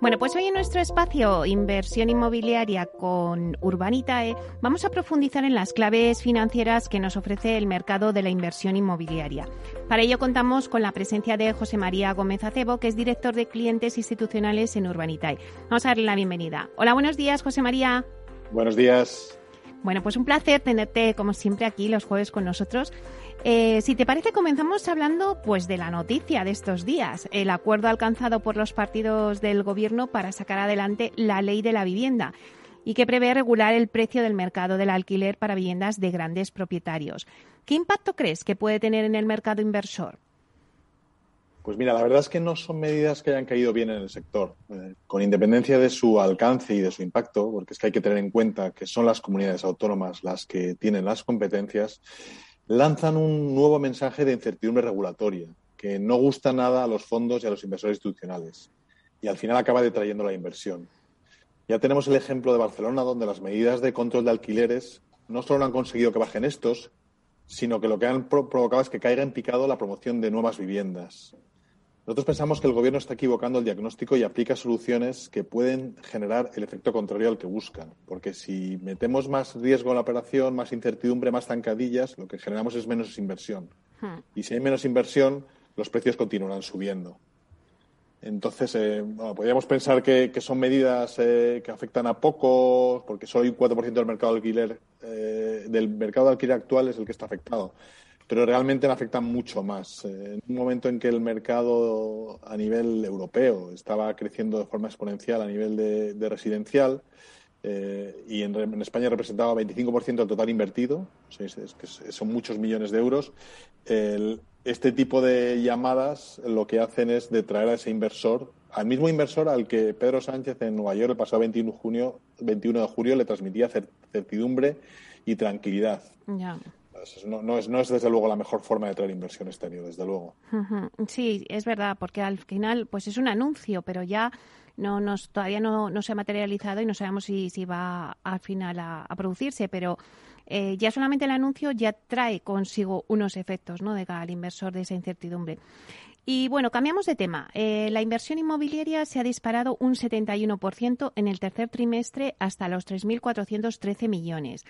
Bueno, pues hoy en nuestro espacio Inversión Inmobiliaria con Urbanitae vamos a profundizar en las claves financieras que nos ofrece el mercado de la inversión inmobiliaria. Para ello contamos con la presencia de José María Gómez Acebo, que es director de clientes institucionales en Urbanitae. Vamos a darle la bienvenida. Hola, buenos días, José María. Buenos días. Bueno, pues un placer tenerte como siempre aquí los jueves con nosotros. Eh, si te parece, comenzamos hablando pues de la noticia de estos días, el acuerdo alcanzado por los partidos del Gobierno para sacar adelante la ley de la vivienda y que prevé regular el precio del mercado del alquiler para viviendas de grandes propietarios. ¿Qué impacto crees que puede tener en el mercado inversor? Pues mira, la verdad es que no son medidas que hayan caído bien en el sector, eh, con independencia de su alcance y de su impacto, porque es que hay que tener en cuenta que son las comunidades autónomas las que tienen las competencias lanzan un nuevo mensaje de incertidumbre regulatoria que no gusta nada a los fondos y a los inversores institucionales y al final acaba detrayendo la inversión. Ya tenemos el ejemplo de Barcelona, donde las medidas de control de alquileres no solo no han conseguido que bajen estos, sino que lo que han provocado es que caiga en picado la promoción de nuevas viviendas. Nosotros pensamos que el Gobierno está equivocando el diagnóstico y aplica soluciones que pueden generar el efecto contrario al que buscan. Porque si metemos más riesgo en la operación, más incertidumbre, más zancadillas, lo que generamos es menos inversión. Hmm. Y si hay menos inversión, los precios continuarán subiendo. Entonces, eh, podríamos pensar que, son medidas eh, que afectan a pocos, porque solo hay un 4% del mercado de alquiler, eh, del mercado de alquiler actual es el que está afectado pero realmente le afectan mucho más. Eh, en un momento en que el mercado a nivel europeo estaba creciendo de forma exponencial a nivel de, residencial, eh, y en, España representaba 25% del total invertido, son muchos millones de euros. este tipo de llamadas lo que hacen es de traer a ese inversor, al mismo inversor al que Pedro Sánchez en Nueva York el pasado 21 de, junio, 21 de julio le transmitía certidumbre y tranquilidad. No, es, desde luego la mejor forma de traer inversión exterior, desde luego. Sí, es verdad, porque al final pues es un anuncio, pero ya no nos todavía no, no se ha materializado y no sabemos si, si va al final a, producirse, pero eh, ya solamente el anuncio ya trae consigo unos efectos ¿no? de cara al inversor de esa incertidumbre. Y bueno, cambiamos de tema. Eh, la inversión inmobiliaria se ha disparado un 71% en el tercer trimestre hasta los 3.413 millones.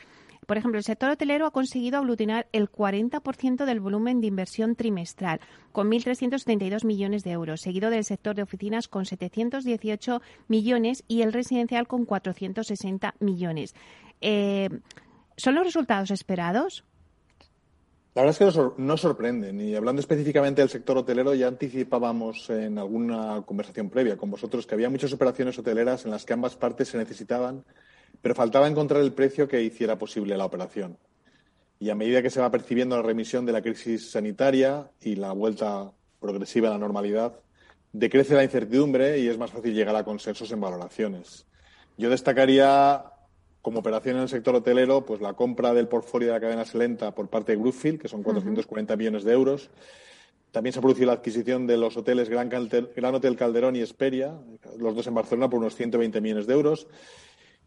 Por ejemplo, el sector hotelero ha conseguido aglutinar el 40% del volumen de inversión trimestral, con 1.372 millones de euros, seguido del sector de oficinas con 718 millones y el residencial con 460 millones. Eh, ¿Son los resultados esperados? La verdad es que no, sorprenden. Y hablando específicamente del sector hotelero, ya anticipábamos en alguna conversación previa con vosotros que había muchas operaciones hoteleras en las que ambas partes se necesitaban pero faltaba encontrar el precio que hiciera posible la operación. Y a medida que se va percibiendo la remisión de la crisis sanitaria y la vuelta progresiva a la normalidad, decrece la incertidumbre y es más fácil llegar a consensos en valoraciones. Yo destacaría como operación en el sector hotelero, pues la compra del portfolio de la cadena Selenta por parte de Brookfield, que son 440 millones de euros. También se ha producido la adquisición de los hoteles Gran, Gran Hotel Calderón y Esperia, los dos en Barcelona, por unos 120 millones de euros.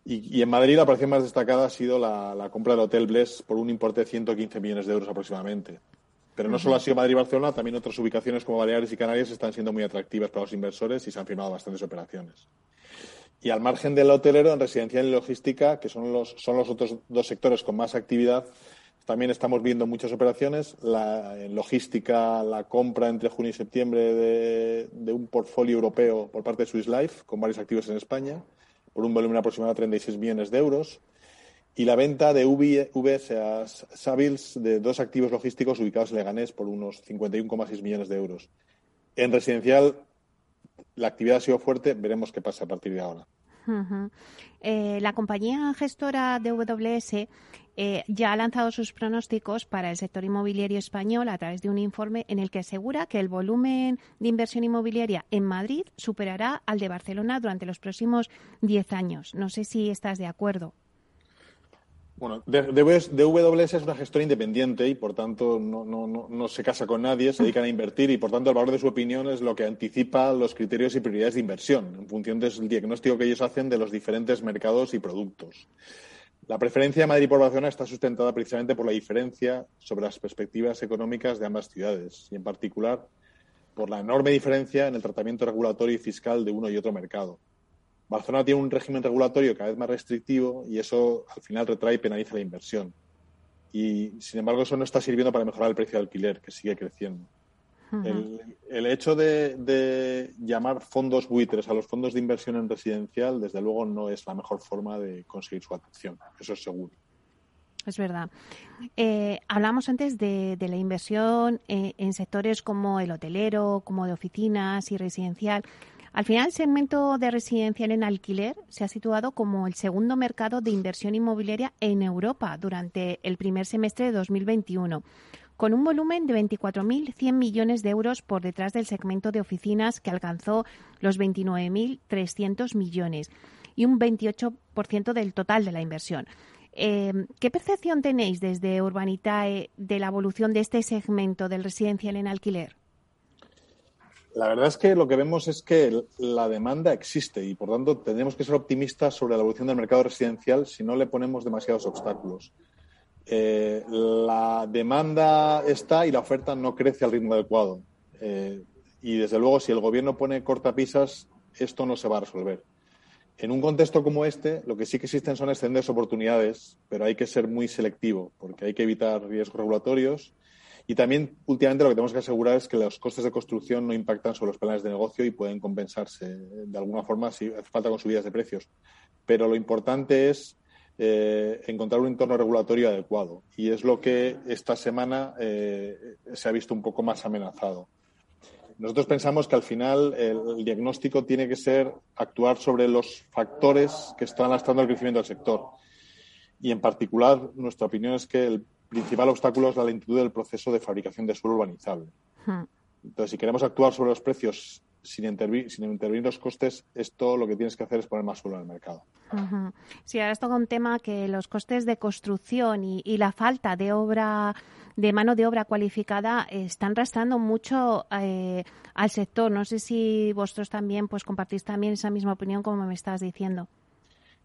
Y, en Madrid la operación más destacada ha sido la, compra del Hotel Bless por un importe de 115 millones de euros aproximadamente. Pero no solo ha sido Madrid y Barcelona, también otras ubicaciones como Baleares y Canarias están siendo muy atractivas para los inversores y se han firmado bastantes operaciones. Y al margen del hotelero, en residencial y logística, que son los, son los otros dos sectores con más actividad, también estamos viendo muchas operaciones. La, en logística, la compra entre junio y septiembre de, de un portfolio europeo por parte de Swiss Life, con varios activos en España por un volumen aproximado de 36 millones de euros y la venta de VS a de dos activos logísticos ubicados en Leganés por unos 51,6 millones de euros. En residencial, la actividad ha sido fuerte, veremos qué pasa a partir de ahora. Eh, la compañía gestora de WS eh, ya ha lanzado sus pronósticos para el sector inmobiliario español a través de un informe en el que asegura que el volumen de inversión inmobiliaria en Madrid superará al de Barcelona durante los próximos 10 años. No sé si estás de acuerdo. Bueno, DWS es una gestora independiente y, por tanto, no, no, se casa con nadie, se dedican a invertir y, por tanto, el valor de su opinión es lo que anticipa los criterios y prioridades de inversión en función del diagnóstico que ellos hacen de los diferentes mercados y productos. La preferencia de Madrid por Barcelona está sustentada precisamente por la diferencia sobre las perspectivas económicas de ambas ciudades y, en particular, por la enorme diferencia en el tratamiento regulatorio y fiscal de uno y otro mercado. Barcelona tiene un régimen regulatorio cada vez más restrictivo y eso al final retrae y penaliza la inversión. Y, sin embargo, eso no está sirviendo para mejorar el precio de alquiler, que sigue creciendo el, hecho de, llamar fondos buitres a los fondos de inversión en residencial, desde luego, no es la mejor forma de conseguir su atención. Eso es seguro. Es verdad. Eh, hablamos antes de, la inversión eh, en sectores como el hotelero, como de oficinas y residencial. Al final, el segmento de residencial en alquiler se ha situado como el segundo mercado de inversión inmobiliaria en Europa durante el primer semestre de 2021 con un volumen de 24.100 millones de euros por detrás del segmento de oficinas que alcanzó los 29.300 millones y un 28% del total de la inversión. Eh, ¿Qué percepción tenéis desde Urbanitae de la evolución de este segmento del residencial en alquiler? La verdad es que lo que vemos es que la demanda existe y, por tanto, tenemos que ser optimistas sobre la evolución del mercado residencial si no le ponemos demasiados obstáculos. Eh, la demanda está y la oferta no crece al ritmo adecuado. Eh, y desde luego, si el gobierno pone cortapisas, esto no se va a resolver. En un contexto como este, lo que sí que existen son excelentes oportunidades, pero hay que ser muy selectivo, porque hay que evitar riesgos regulatorios. Y también, últimamente, lo que tenemos que asegurar es que los costes de construcción no impactan sobre los planes de negocio y pueden compensarse de alguna forma si hace falta con subidas de precios. Pero lo importante es eh, encontrar un entorno regulatorio adecuado. Y es lo que esta semana eh, se ha visto un poco más amenazado. Nosotros pensamos que al final el, diagnóstico tiene que ser actuar sobre los factores que están lastrando el crecimiento del sector. Y en particular, nuestra opinión es que el principal obstáculo es la lentitud del proceso de fabricación de suelo urbanizable. Hmm. Entonces, si queremos actuar sobre los precios sin, intervenir los costes, esto lo que tienes que hacer es poner más suelo en el mercado. Sí, ahora todo un tema que los costes de construcción y, la falta de obra de mano de obra cualificada están restando mucho eh, al sector. No sé si vosotros también pues compartís también esa misma opinión como me estás diciendo.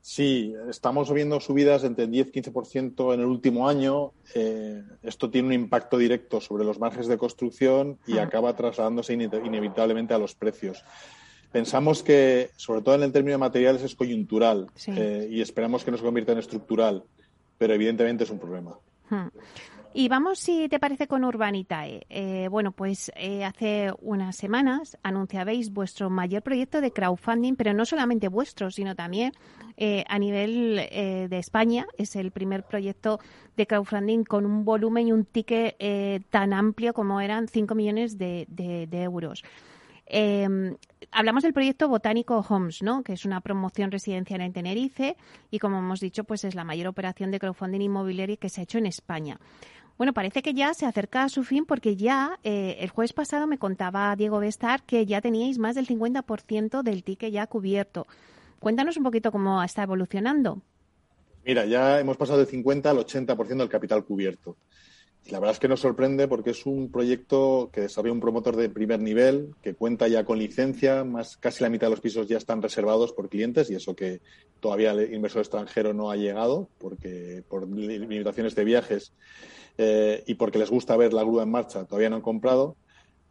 Sí, estamos viendo subidas entre 10 y 15% en el último año. Eh, esto tiene un impacto directo sobre los márgenes de construcción y acaba trasladándose inevitablemente a los precios. Pensamos que, sobre todo en el término de materiales, es coyuntural eh, y esperamos que no se convierta en estructural, pero evidentemente es un problema. Y vamos, si te parece, con Urbanitae. Eh, bueno, pues eh, hace unas semanas anunciabais vuestro mayor proyecto de crowdfunding, pero no solamente vuestro, sino también eh, a nivel de España. Es el primer proyecto de crowdfunding con un volumen y un ticket tan amplio como eran 5 millones de, euros. Eh, hablamos del proyecto Botánico Homes, ¿no? que es una promoción residencial en Tenerife y, como hemos dicho, pues es la mayor operación de crowdfunding inmobiliario que se ha hecho en España. Bueno, parece que ya se acerca a su fin porque ya eh, el jueves pasado me contaba Diego Bestar que ya teníais más del 50% del ticket ya cubierto. Cuéntanos un poquito cómo está evolucionando. Mira, ya hemos pasado del 50 al 80% del capital cubierto la verdad es que nos sorprende porque es un proyecto que desarrolla un promotor de primer nivel, que cuenta ya con licencia, más casi la mitad de los pisos ya están reservados por clientes y eso que todavía el inversor extranjero no ha llegado porque por limitaciones de viajes eh, y porque les gusta ver la grúa en marcha, todavía no han comprado.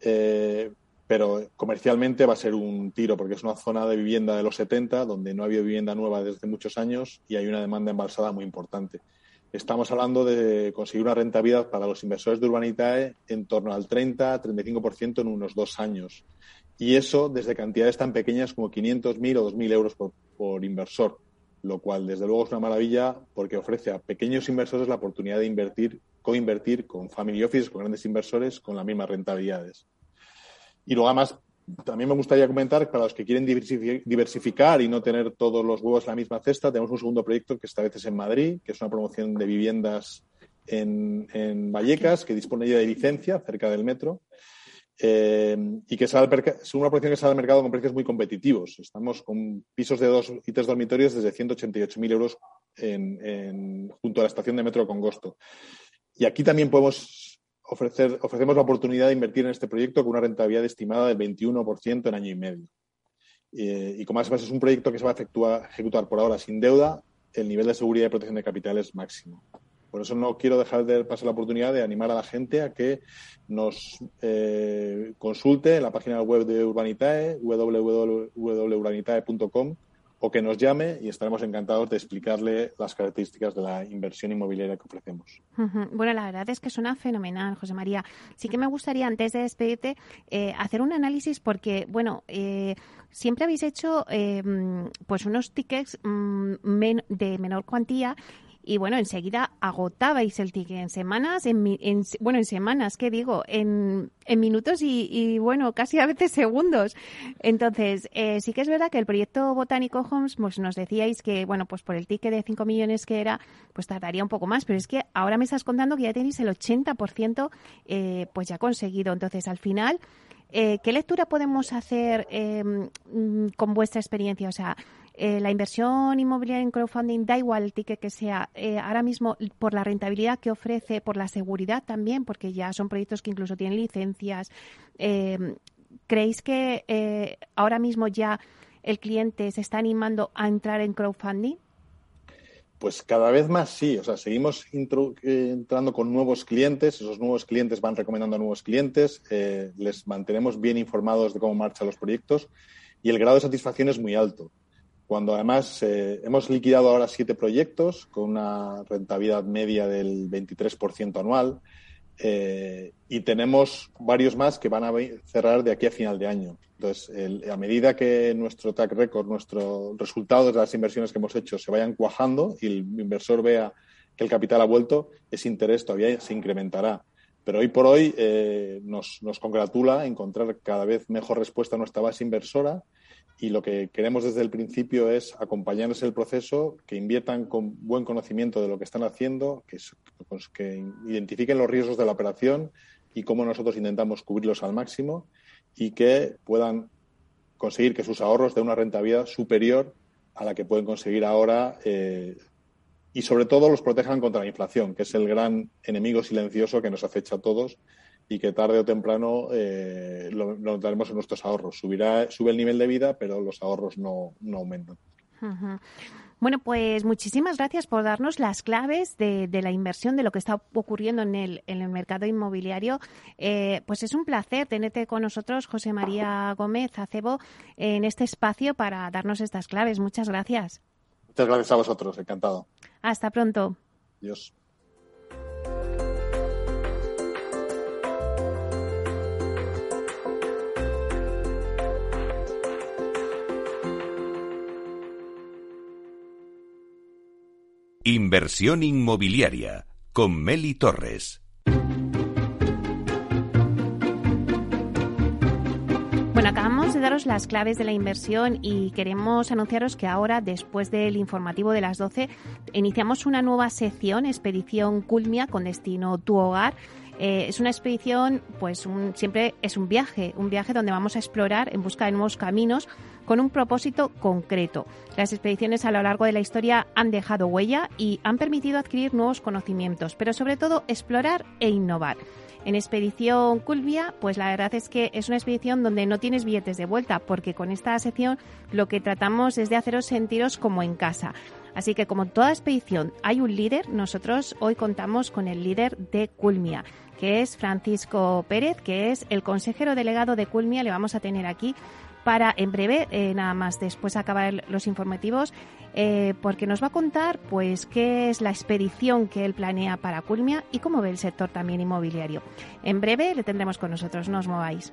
Eh, pero comercialmente va a ser un tiro porque es una zona de vivienda de los 70 donde no ha habido vivienda nueva desde muchos años y hay una demanda embalsada muy importante estamos hablando de conseguir una rentabilidad para los inversores de Urbanitae en torno al 30-35% en unos dos años. Y eso desde cantidades tan pequeñas como 500.000 o 2.000 euros por, inversor, lo cual desde luego es una maravilla porque ofrece a pequeños inversores la oportunidad de invertir, co-invertir con family offices, con grandes inversores, con las mismas rentabilidades. Y luego además también me gustaría comentar que para los que quieren diversificar y no tener todos los huevos en la misma cesta, tenemos un segundo proyecto que esta vez es en Madrid, que es una promoción de viviendas en, Vallecas, que dispone ya de licencia cerca del metro. Eh, y que es una promoción que sale al mercado con precios muy competitivos. Estamos con pisos de dos y tres dormitorios desde 188.000 euros junto a la estación de metro Congosto. Y aquí también podemos ofrecer, ofrecemos la oportunidad de invertir en este proyecto con una rentabilidad estimada del 21% en año y medio. Eh, y como además es un proyecto que se va a ejecutar por ahora sin deuda, el nivel de seguridad y protección de capital es máximo. Por eso no quiero dejar de pasar la oportunidad de animar a la gente a que nos eh, consulte en la página web de Urbanitae, www.urbanitae.com, o que nos llame y estaremos encantados de explicarle las características de la inversión inmobiliaria que ofrecemos. Bueno, la verdad es que suena fenomenal, José María. Sí que me gustaría, antes de despedirte, eh, hacer un análisis porque, bueno, eh, siempre habéis hecho eh, pues unos tickets mm, de menor cuantía y bueno, enseguida agotabais el ticket en semanas, en, bueno, en semanas, ¿qué digo? En, en minutos y, bueno, casi a veces segundos. Entonces, eh, sí que es verdad que el proyecto Botánico Homes, pues nos decíais que, bueno, pues por el ticket de 5 millones que era, pues tardaría un poco más, pero es que ahora me estás contando que ya tenéis el 80% eh, pues ya conseguido. Entonces, al final, eh, ¿qué lectura podemos hacer em, con vuestra experiencia? O sea, eh, la inversión inmobiliaria en crowdfunding da igual el ticket que sea. Eh, ahora mismo, por la rentabilidad que ofrece, por la seguridad también, porque ya son proyectos que incluso tienen licencias. Eh, ¿Creéis que ahora mismo ya el cliente se está animando a entrar en crowdfunding? Pues cada vez más sí, o sea, seguimos entrando con nuevos clientes, esos nuevos clientes van recomendando a nuevos clientes, les mantenemos bien informados de cómo marchan los proyectos y el grado de satisfacción es muy alto cuando además eh, hemos liquidado ahora siete proyectos con una rentabilidad media del 23% anual eh, y tenemos varios más que van a cerrar de aquí a final de año. Entonces, a medida que nuestro track record, nuestros resultados de las inversiones que hemos hecho se vayan cuajando y el inversor vea que el capital ha vuelto, ese interés todavía se incrementará. Pero hoy por hoy eh, nos, nos congratula encontrar cada vez mejor respuesta a nuestra base inversora y lo que queremos desde el principio es acompañarles el proceso, que inviertan con buen conocimiento de lo que están haciendo, que, pues, que identifiquen los riesgos de la operación y cómo nosotros intentamos cubrirlos al máximo y que puedan conseguir que sus ahorros den una rentabilidad superior a la que pueden conseguir ahora eh, y sobre todo los protejan contra la inflación, que es el gran enemigo silencioso que nos acecha a todos y que tarde o temprano eh, lo, notaremos en nuestros ahorros. Subirá, sube el nivel de vida, pero los ahorros no, aumentan. Bueno, pues muchísimas gracias por darnos las claves de, la inversión, de lo que está ocurriendo en el, en el mercado inmobiliario. Eh, pues es un placer tenerte con nosotros, José María Gómez Acebo, en este espacio para darnos estas claves. Muchas gracias. Muchas gracias a vosotros, encantado. Hasta pronto. Adiós. Inversión inmobiliaria con Meli Torres. Bueno, acabamos de daros las claves de la inversión y queremos anunciaros que ahora, después del informativo de las 12, iniciamos una nueva sección, Expedición Culmia, con destino Tu Hogar. Eh, es una expedición, pues siempre es un viaje, un viaje donde vamos a explorar en busca de nuevos caminos con un propósito concreto. Las expediciones a lo largo de la historia han dejado huella y han permitido adquirir nuevos conocimientos, pero sobre todo explorar e innovar. En Expedición Culvia, pues la verdad es que es una expedición donde no tienes billetes de vuelta, porque con esta sección lo que tratamos es de haceros sentiros como en casa. Así que como toda expedición hay un líder, nosotros hoy contamos con el líder de Culmia, que es Francisco Pérez, que es el consejero delegado de Culmia. Le vamos a tener aquí para en breve, eh, nada más después de acabar los informativos, eh, porque nos va a contar pues qué es la expedición que él planea para Culmia y cómo ve el sector también inmobiliario. En breve le tendremos con nosotros, no os mováis.